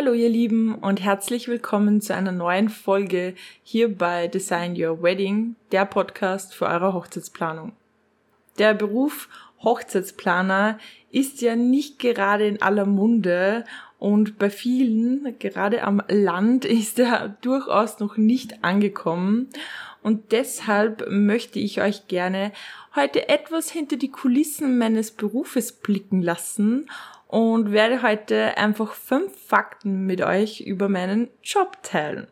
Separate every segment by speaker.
Speaker 1: Hallo ihr Lieben und herzlich willkommen zu einer neuen Folge hier bei Design Your Wedding, der Podcast für eure Hochzeitsplanung. Der Beruf Hochzeitsplaner ist ja nicht gerade in aller Munde und bei vielen, gerade am Land, ist er durchaus noch nicht angekommen. Und deshalb möchte ich euch gerne heute etwas hinter die Kulissen meines Berufes blicken lassen und werde heute einfach fünf Fakten mit euch über meinen Job teilen.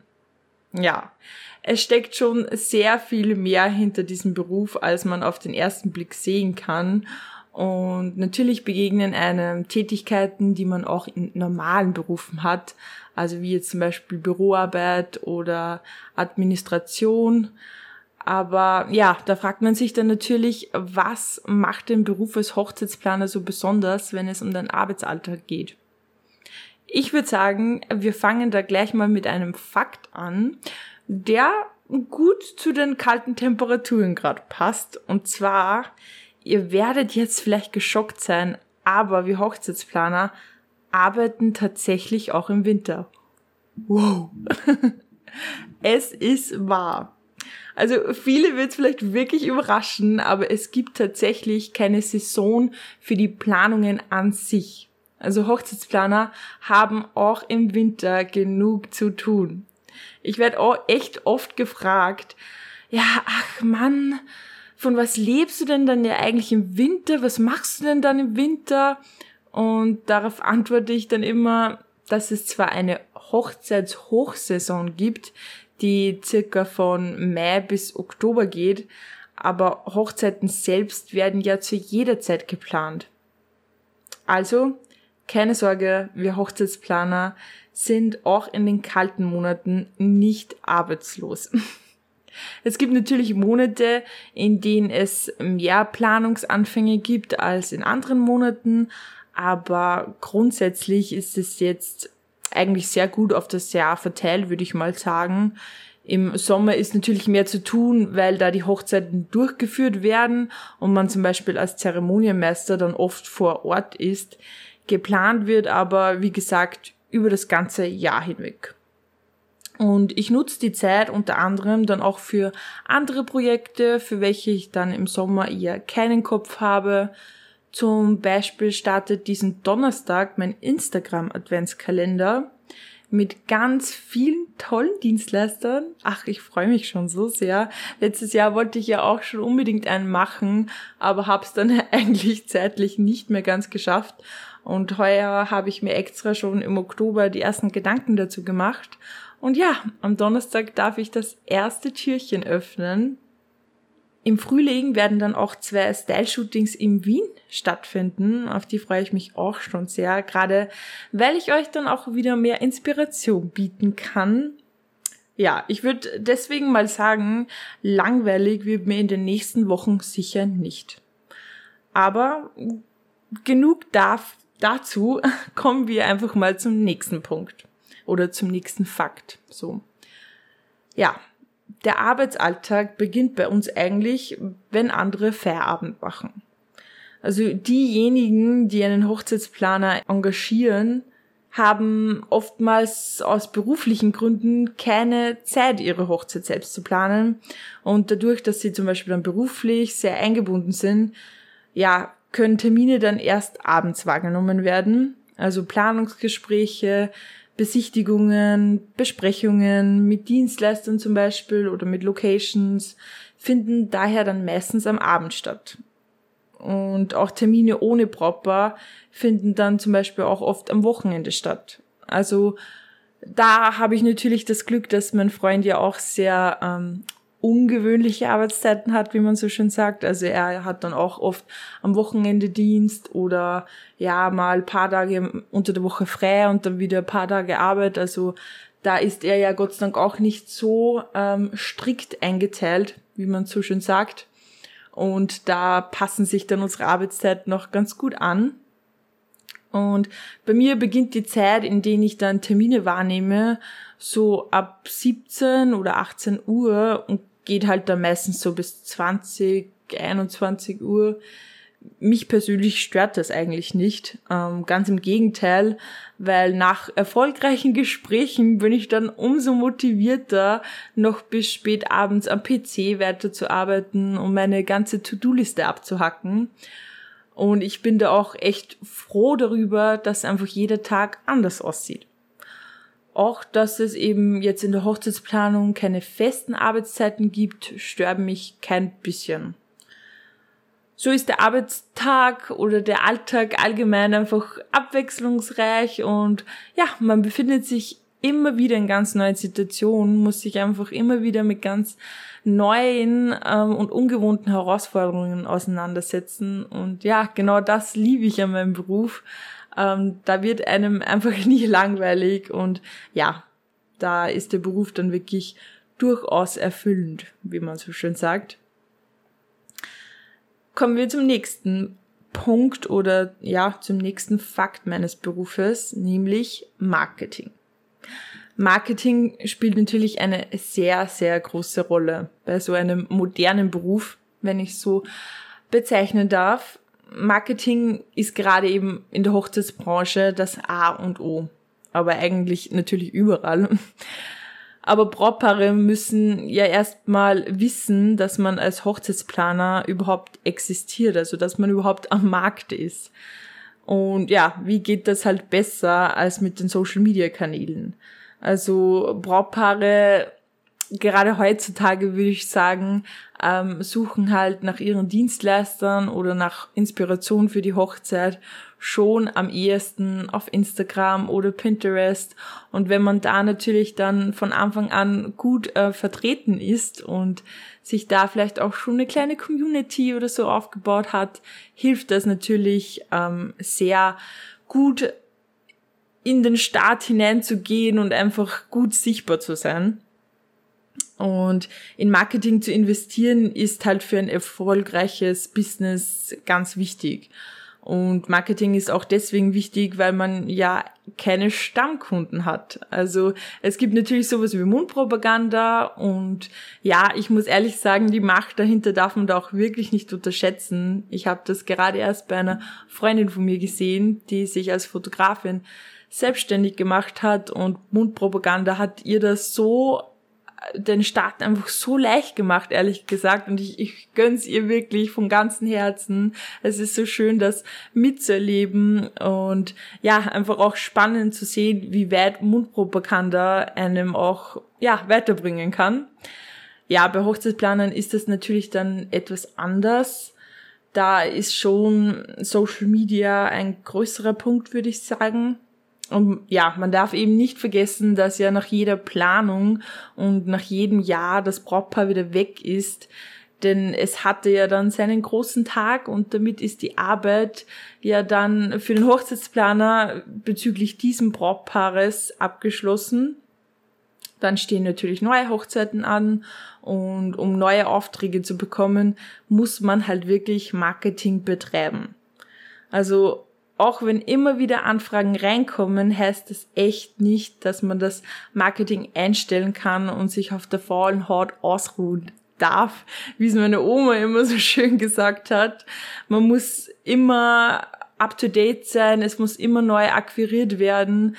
Speaker 1: Ja, es steckt schon sehr viel mehr hinter diesem Beruf, als man auf den ersten Blick sehen kann. Und natürlich begegnen einem Tätigkeiten, die man auch in normalen Berufen hat, also wie jetzt zum Beispiel Büroarbeit oder Administration. Aber ja, da fragt man sich dann natürlich, was macht den Beruf als Hochzeitsplaner so besonders, wenn es um den Arbeitsalltag geht? Ich würde sagen, wir fangen da gleich mal mit einem Fakt an, der gut zu den kalten Temperaturen gerade passt. Und zwar, ihr werdet jetzt vielleicht geschockt sein, aber wir Hochzeitsplaner arbeiten tatsächlich auch im Winter. Wow. es ist wahr. Also viele wird es vielleicht wirklich überraschen, aber es gibt tatsächlich keine Saison für die Planungen an sich. Also Hochzeitsplaner haben auch im Winter genug zu tun. Ich werde auch echt oft gefragt, ja, ach Mann, von was lebst du denn dann ja eigentlich im Winter? Was machst du denn dann im Winter? Und darauf antworte ich dann immer, dass es zwar eine Hochzeitshochsaison gibt, die circa von Mai bis Oktober geht, aber Hochzeiten selbst werden ja zu jeder Zeit geplant. Also, keine Sorge, wir Hochzeitsplaner sind auch in den kalten Monaten nicht arbeitslos. Es gibt natürlich Monate, in denen es mehr Planungsanfänge gibt als in anderen Monaten, aber grundsätzlich ist es jetzt eigentlich sehr gut auf das Jahr verteilt, würde ich mal sagen. Im Sommer ist natürlich mehr zu tun, weil da die Hochzeiten durchgeführt werden und man zum Beispiel als Zeremonienmeister dann oft vor Ort ist. Geplant wird aber, wie gesagt, über das ganze Jahr hinweg. Und ich nutze die Zeit unter anderem dann auch für andere Projekte, für welche ich dann im Sommer eher keinen Kopf habe. Zum Beispiel startet diesen Donnerstag mein Instagram Adventskalender mit ganz vielen tollen Dienstleistern. Ach, ich freue mich schon so sehr. Letztes Jahr wollte ich ja auch schon unbedingt einen machen, aber habe es dann eigentlich zeitlich nicht mehr ganz geschafft. Und heuer habe ich mir extra schon im Oktober die ersten Gedanken dazu gemacht. Und ja, am Donnerstag darf ich das erste Türchen öffnen im Frühling werden dann auch zwei Style-Shootings in Wien stattfinden. Auf die freue ich mich auch schon sehr, gerade weil ich euch dann auch wieder mehr Inspiration bieten kann. Ja, ich würde deswegen mal sagen, langweilig wird mir in den nächsten Wochen sicher nicht. Aber genug darf, dazu kommen wir einfach mal zum nächsten Punkt oder zum nächsten Fakt. So. Ja, der Arbeitsalltag beginnt bei uns eigentlich, wenn andere Feierabend machen. Also diejenigen, die einen Hochzeitsplaner engagieren, haben oftmals aus beruflichen Gründen keine Zeit, ihre Hochzeit selbst zu planen. Und dadurch, dass sie zum Beispiel dann beruflich sehr eingebunden sind, ja, können Termine dann erst abends wahrgenommen werden. Also Planungsgespräche, Besichtigungen, Besprechungen mit Dienstleistern zum Beispiel oder mit Locations finden daher dann meistens am Abend statt. Und auch Termine ohne Proper finden dann zum Beispiel auch oft am Wochenende statt. Also da habe ich natürlich das Glück, dass mein Freund ja auch sehr ähm, ungewöhnliche Arbeitszeiten hat, wie man so schön sagt. Also er hat dann auch oft am Wochenende Dienst oder ja mal paar Tage unter der Woche frei und dann wieder ein paar Tage Arbeit. Also da ist er ja Gott sei Dank auch nicht so ähm, strikt eingeteilt, wie man so schön sagt. Und da passen sich dann unsere Arbeitszeiten noch ganz gut an. Und bei mir beginnt die Zeit, in denen ich dann Termine wahrnehme, so ab 17 oder 18 Uhr und geht halt dann meistens so bis 20, 21 Uhr, mich persönlich stört das eigentlich nicht. Ähm, ganz im Gegenteil, weil nach erfolgreichen Gesprächen bin ich dann umso motivierter, noch bis spät abends am PC weiterzuarbeiten und meine ganze To-Do-Liste abzuhacken. Und ich bin da auch echt froh darüber, dass einfach jeder Tag anders aussieht. Auch, dass es eben jetzt in der Hochzeitsplanung keine festen Arbeitszeiten gibt, stört mich kein bisschen so ist der Arbeitstag oder der Alltag allgemein einfach abwechslungsreich und ja, man befindet sich immer wieder in ganz neuen Situationen, muss sich einfach immer wieder mit ganz neuen ähm, und ungewohnten Herausforderungen auseinandersetzen. Und ja, genau das liebe ich an meinem Beruf. Ähm, da wird einem einfach nie langweilig und ja, da ist der Beruf dann wirklich durchaus erfüllend, wie man so schön sagt kommen wir zum nächsten Punkt oder ja, zum nächsten Fakt meines Berufes, nämlich Marketing. Marketing spielt natürlich eine sehr, sehr große Rolle bei so einem modernen Beruf, wenn ich so bezeichnen darf. Marketing ist gerade eben in der Hochzeitsbranche das A und O, aber eigentlich natürlich überall. Aber Brautpaare müssen ja erstmal wissen, dass man als Hochzeitsplaner überhaupt existiert, also dass man überhaupt am Markt ist. Und ja, wie geht das halt besser als mit den Social Media Kanälen? Also Brautpaare gerade heutzutage würde ich sagen, ähm, suchen halt nach ihren Dienstleistern oder nach Inspiration für die Hochzeit schon am ehesten auf Instagram oder Pinterest. Und wenn man da natürlich dann von Anfang an gut äh, vertreten ist und sich da vielleicht auch schon eine kleine Community oder so aufgebaut hat, hilft das natürlich ähm, sehr gut in den Start hineinzugehen und einfach gut sichtbar zu sein. Und in Marketing zu investieren ist halt für ein erfolgreiches Business ganz wichtig. Und Marketing ist auch deswegen wichtig, weil man ja keine Stammkunden hat. Also es gibt natürlich sowas wie Mundpropaganda und ja, ich muss ehrlich sagen, die Macht dahinter darf man da auch wirklich nicht unterschätzen. Ich habe das gerade erst bei einer Freundin von mir gesehen, die sich als Fotografin selbstständig gemacht hat und Mundpropaganda hat ihr das so den Start einfach so leicht gemacht, ehrlich gesagt. Und ich, ich gönn's ihr wirklich vom ganzen Herzen. Es ist so schön, das mitzuerleben und ja, einfach auch spannend zu sehen, wie weit Mundpropaganda einem auch, ja, weiterbringen kann. Ja, bei Hochzeitsplanern ist das natürlich dann etwas anders. Da ist schon Social Media ein größerer Punkt, würde ich sagen. Und ja, man darf eben nicht vergessen, dass ja nach jeder Planung und nach jedem Jahr das Brautpaar wieder weg ist. Denn es hatte ja dann seinen großen Tag und damit ist die Arbeit ja dann für den Hochzeitsplaner bezüglich diesem Brautpaares abgeschlossen. Dann stehen natürlich neue Hochzeiten an und um neue Aufträge zu bekommen, muss man halt wirklich Marketing betreiben. Also auch wenn immer wieder Anfragen reinkommen, heißt das echt nicht, dass man das Marketing einstellen kann und sich auf der faulen Haut ausruhen darf, wie es meine Oma immer so schön gesagt hat. Man muss immer up to date sein, es muss immer neu akquiriert werden,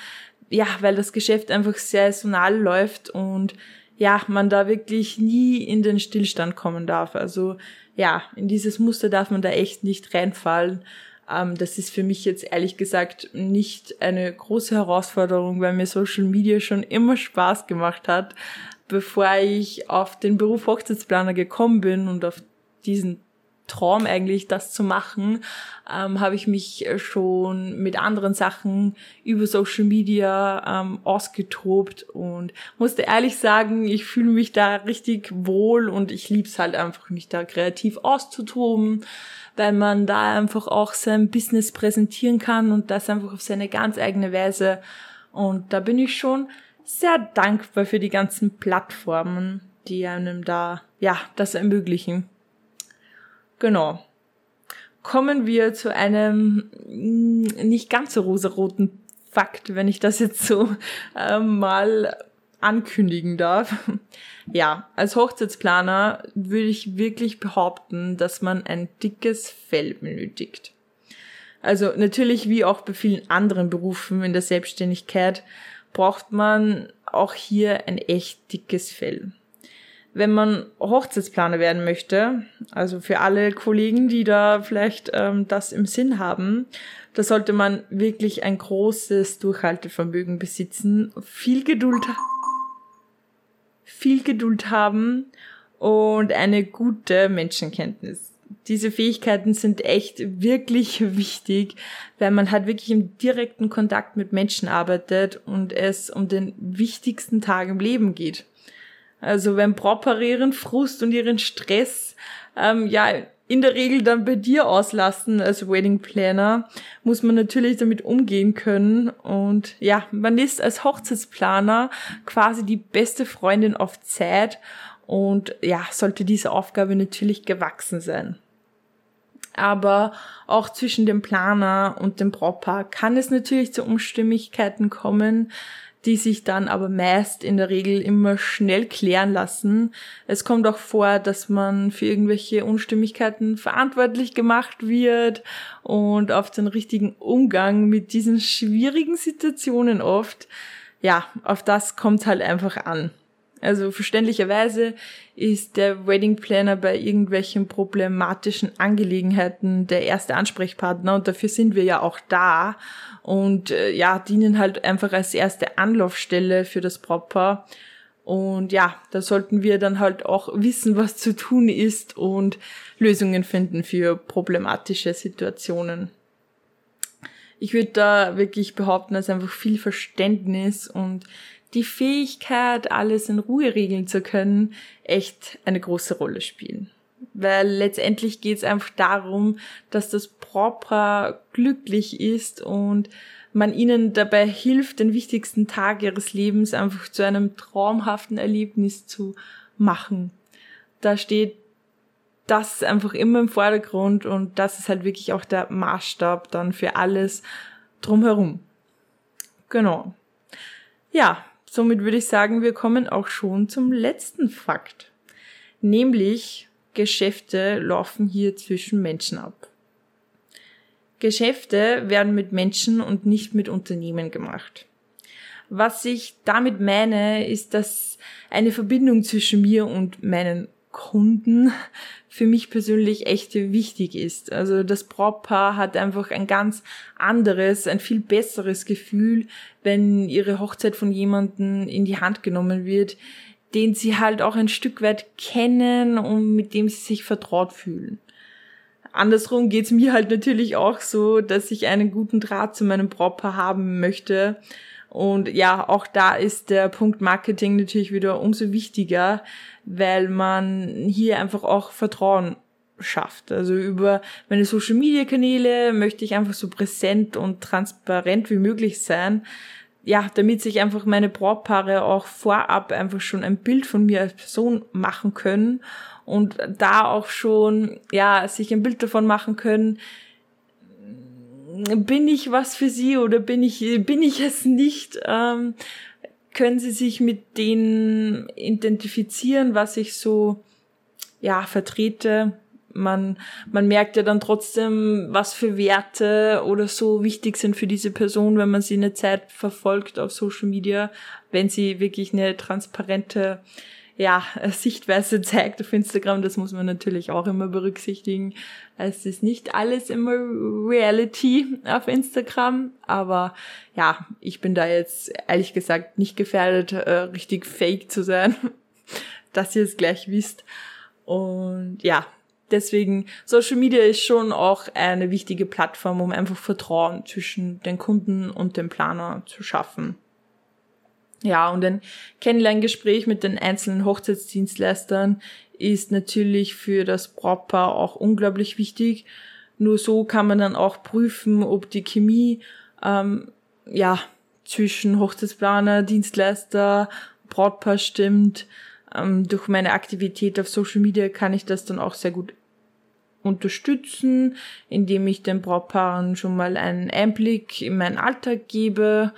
Speaker 1: ja, weil das Geschäft einfach saisonal läuft und ja, man da wirklich nie in den Stillstand kommen darf. Also ja, in dieses Muster darf man da echt nicht reinfallen. Ähm, das ist für mich jetzt ehrlich gesagt nicht eine große Herausforderung, weil mir Social Media schon immer Spaß gemacht hat. Bevor ich auf den Beruf Hochzeitsplaner gekommen bin und auf diesen Traum eigentlich, das zu machen, ähm, habe ich mich schon mit anderen Sachen über Social Media ähm, ausgetobt und musste ehrlich sagen, ich fühle mich da richtig wohl und ich lieb's halt einfach, mich da kreativ auszutoben weil man da einfach auch sein Business präsentieren kann und das einfach auf seine ganz eigene Weise. Und da bin ich schon sehr dankbar für die ganzen Plattformen, die einem da, ja, das ermöglichen. Genau. Kommen wir zu einem mm, nicht ganz so rosaroten Fakt, wenn ich das jetzt so äh, mal ankündigen darf. Ja, als Hochzeitsplaner würde ich wirklich behaupten, dass man ein dickes Fell benötigt. Also natürlich wie auch bei vielen anderen Berufen in der Selbstständigkeit braucht man auch hier ein echt dickes Fell. Wenn man Hochzeitsplaner werden möchte, also für alle Kollegen, die da vielleicht ähm, das im Sinn haben, da sollte man wirklich ein großes Durchhaltevermögen besitzen, viel Geduld, viel Geduld haben und eine gute Menschenkenntnis. Diese Fähigkeiten sind echt wirklich wichtig, weil man halt wirklich im direkten Kontakt mit Menschen arbeitet und es um den wichtigsten Tag im Leben geht. Also wenn Brautpaare ihren Frust und ihren Stress ähm, ja in der Regel dann bei dir auslassen als Wedding Planner, muss man natürlich damit umgehen können. Und ja, man ist als Hochzeitsplaner quasi die beste Freundin auf Zeit und ja, sollte diese Aufgabe natürlich gewachsen sein. Aber auch zwischen dem Planer und dem Brautpaar kann es natürlich zu Unstimmigkeiten kommen die sich dann aber meist in der Regel immer schnell klären lassen. Es kommt auch vor, dass man für irgendwelche Unstimmigkeiten verantwortlich gemacht wird und auf den richtigen Umgang mit diesen schwierigen Situationen oft, ja, auf das kommt halt einfach an. Also verständlicherweise ist der Wedding Planner bei irgendwelchen problematischen Angelegenheiten der erste Ansprechpartner und dafür sind wir ja auch da und äh, ja, dienen halt einfach als erste Anlaufstelle für das Brautpaar. Und ja, da sollten wir dann halt auch wissen, was zu tun ist und Lösungen finden für problematische Situationen. Ich würde da wirklich behaupten, dass einfach viel Verständnis und die Fähigkeit, alles in Ruhe regeln zu können, echt eine große Rolle spielen. Weil letztendlich geht es einfach darum, dass das Brautpaar glücklich ist und man ihnen dabei hilft, den wichtigsten Tag ihres Lebens einfach zu einem traumhaften Erlebnis zu machen. Da steht das einfach immer im Vordergrund und das ist halt wirklich auch der Maßstab dann für alles drumherum. Genau. Ja, somit würde ich sagen, wir kommen auch schon zum letzten Fakt. Nämlich, Geschäfte laufen hier zwischen Menschen ab. Geschäfte werden mit Menschen und nicht mit Unternehmen gemacht. Was ich damit meine, ist, dass eine Verbindung zwischen mir und meinen Kunden für mich persönlich echt wichtig ist. Also das Brautpaar hat einfach ein ganz anderes, ein viel besseres Gefühl, wenn ihre Hochzeit von jemandem in die Hand genommen wird, den sie halt auch ein Stück weit kennen und mit dem sie sich vertraut fühlen. Andersrum geht's mir halt natürlich auch so, dass ich einen guten Draht zu meinem Brautpaar haben möchte. Und ja, auch da ist der Punkt Marketing natürlich wieder umso wichtiger, weil man hier einfach auch Vertrauen schafft. Also über meine Social Media Kanäle möchte ich einfach so präsent und transparent wie möglich sein. Ja, damit sich einfach meine Brautpaare auch vorab einfach schon ein Bild von mir als Person machen können und da auch schon, ja, sich ein Bild davon machen können, bin ich was für sie oder bin ich, bin ich es nicht? Ähm, können sie sich mit denen identifizieren, was ich so, ja, vertrete? Man, man merkt ja dann trotzdem, was für Werte oder so wichtig sind für diese Person, wenn man sie eine Zeit verfolgt auf Social Media, wenn sie wirklich eine transparente ja, Sichtweise zeigt auf Instagram, das muss man natürlich auch immer berücksichtigen. Es ist nicht alles immer Reality auf Instagram, aber ja, ich bin da jetzt ehrlich gesagt nicht gefährdet, äh, richtig fake zu sein, dass ihr es gleich wisst. Und ja, deswegen, Social Media ist schon auch eine wichtige Plattform, um einfach Vertrauen zwischen den Kunden und dem Planer zu schaffen. Ja, und ein Kennenlerngespräch mit den einzelnen Hochzeitsdienstleistern ist natürlich für das Brautpaar auch unglaublich wichtig. Nur so kann man dann auch prüfen, ob die Chemie ähm, ja zwischen Hochzeitsplaner, Dienstleister, Brautpaar stimmt. Ähm, durch meine Aktivität auf Social Media kann ich das dann auch sehr gut unterstützen, indem ich den Brautpaaren schon mal einen Einblick in meinen Alltag gebe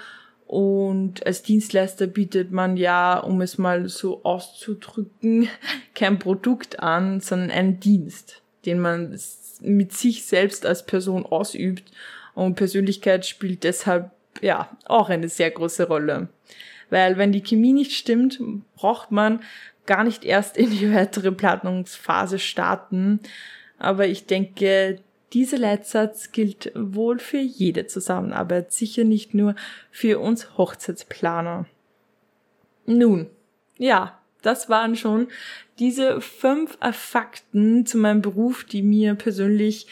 Speaker 1: Und als Dienstleister bietet man ja, um es mal so auszudrücken, kein Produkt an, sondern einen Dienst, den man mit sich selbst als Person ausübt. Und Persönlichkeit spielt deshalb ja auch eine sehr große Rolle. Weil wenn die Chemie nicht stimmt, braucht man gar nicht erst in die weitere Planungsphase starten. Aber ich denke, dieser Leitsatz gilt wohl für jede Zusammenarbeit, sicher nicht nur für uns Hochzeitsplaner. Nun, ja, das waren schon diese fünf Fakten zu meinem Beruf, die mir persönlich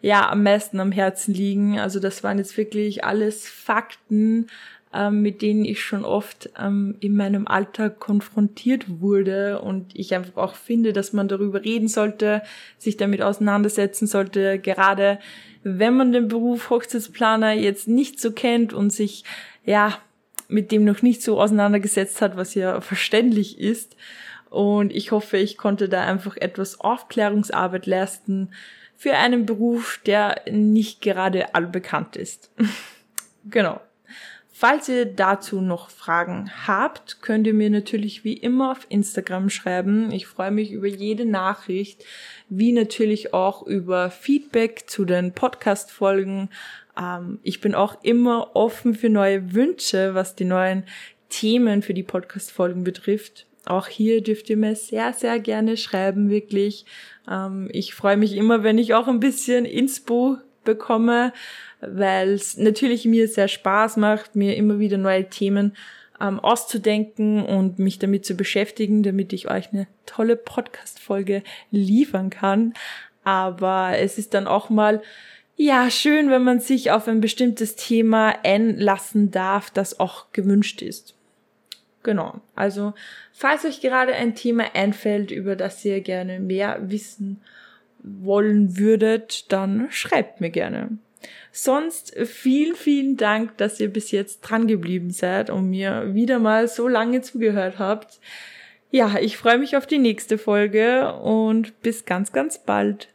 Speaker 1: ja am meisten am Herzen liegen. Also das waren jetzt wirklich alles Fakten, ähm, mit denen ich schon oft ähm, in meinem Alltag konfrontiert wurde und ich einfach auch finde, dass man darüber reden sollte, sich damit auseinandersetzen sollte, gerade wenn man den Beruf Hochzeitsplaner jetzt nicht so kennt und sich ja mit dem noch nicht so auseinandergesetzt hat, was ja verständlich ist. Und ich hoffe, ich konnte da einfach etwas Aufklärungsarbeit leisten für einen Beruf, der nicht gerade allbekannt ist. genau. Falls ihr dazu noch Fragen habt, könnt ihr mir natürlich wie immer auf Instagram schreiben. Ich freue mich über jede Nachricht, wie natürlich auch über Feedback zu den Podcast-Folgen. Ähm, ich bin auch immer offen für neue Wünsche, was die neuen Themen für die Podcast-Folgen betrifft. Auch hier dürft ihr mir sehr, sehr gerne schreiben, wirklich. Ähm, ich freue mich immer, wenn ich auch ein bisschen Inspo bekomme weil es natürlich mir sehr Spaß macht, mir immer wieder neue Themen ähm, auszudenken und mich damit zu beschäftigen, damit ich euch eine tolle Podcast-Folge liefern kann. Aber es ist dann auch mal ja, schön, wenn man sich auf ein bestimmtes Thema einlassen darf, das auch gewünscht ist. Genau. Also, falls euch gerade ein Thema einfällt, über das ihr gerne mehr wissen wollen würdet, dann schreibt mir gerne. Sonst vielen, vielen Dank, dass ihr bis jetzt dran geblieben seid und mir wieder mal so lange zugehört habt. Ja, ich freue mich auf die nächste Folge und bis ganz, ganz bald.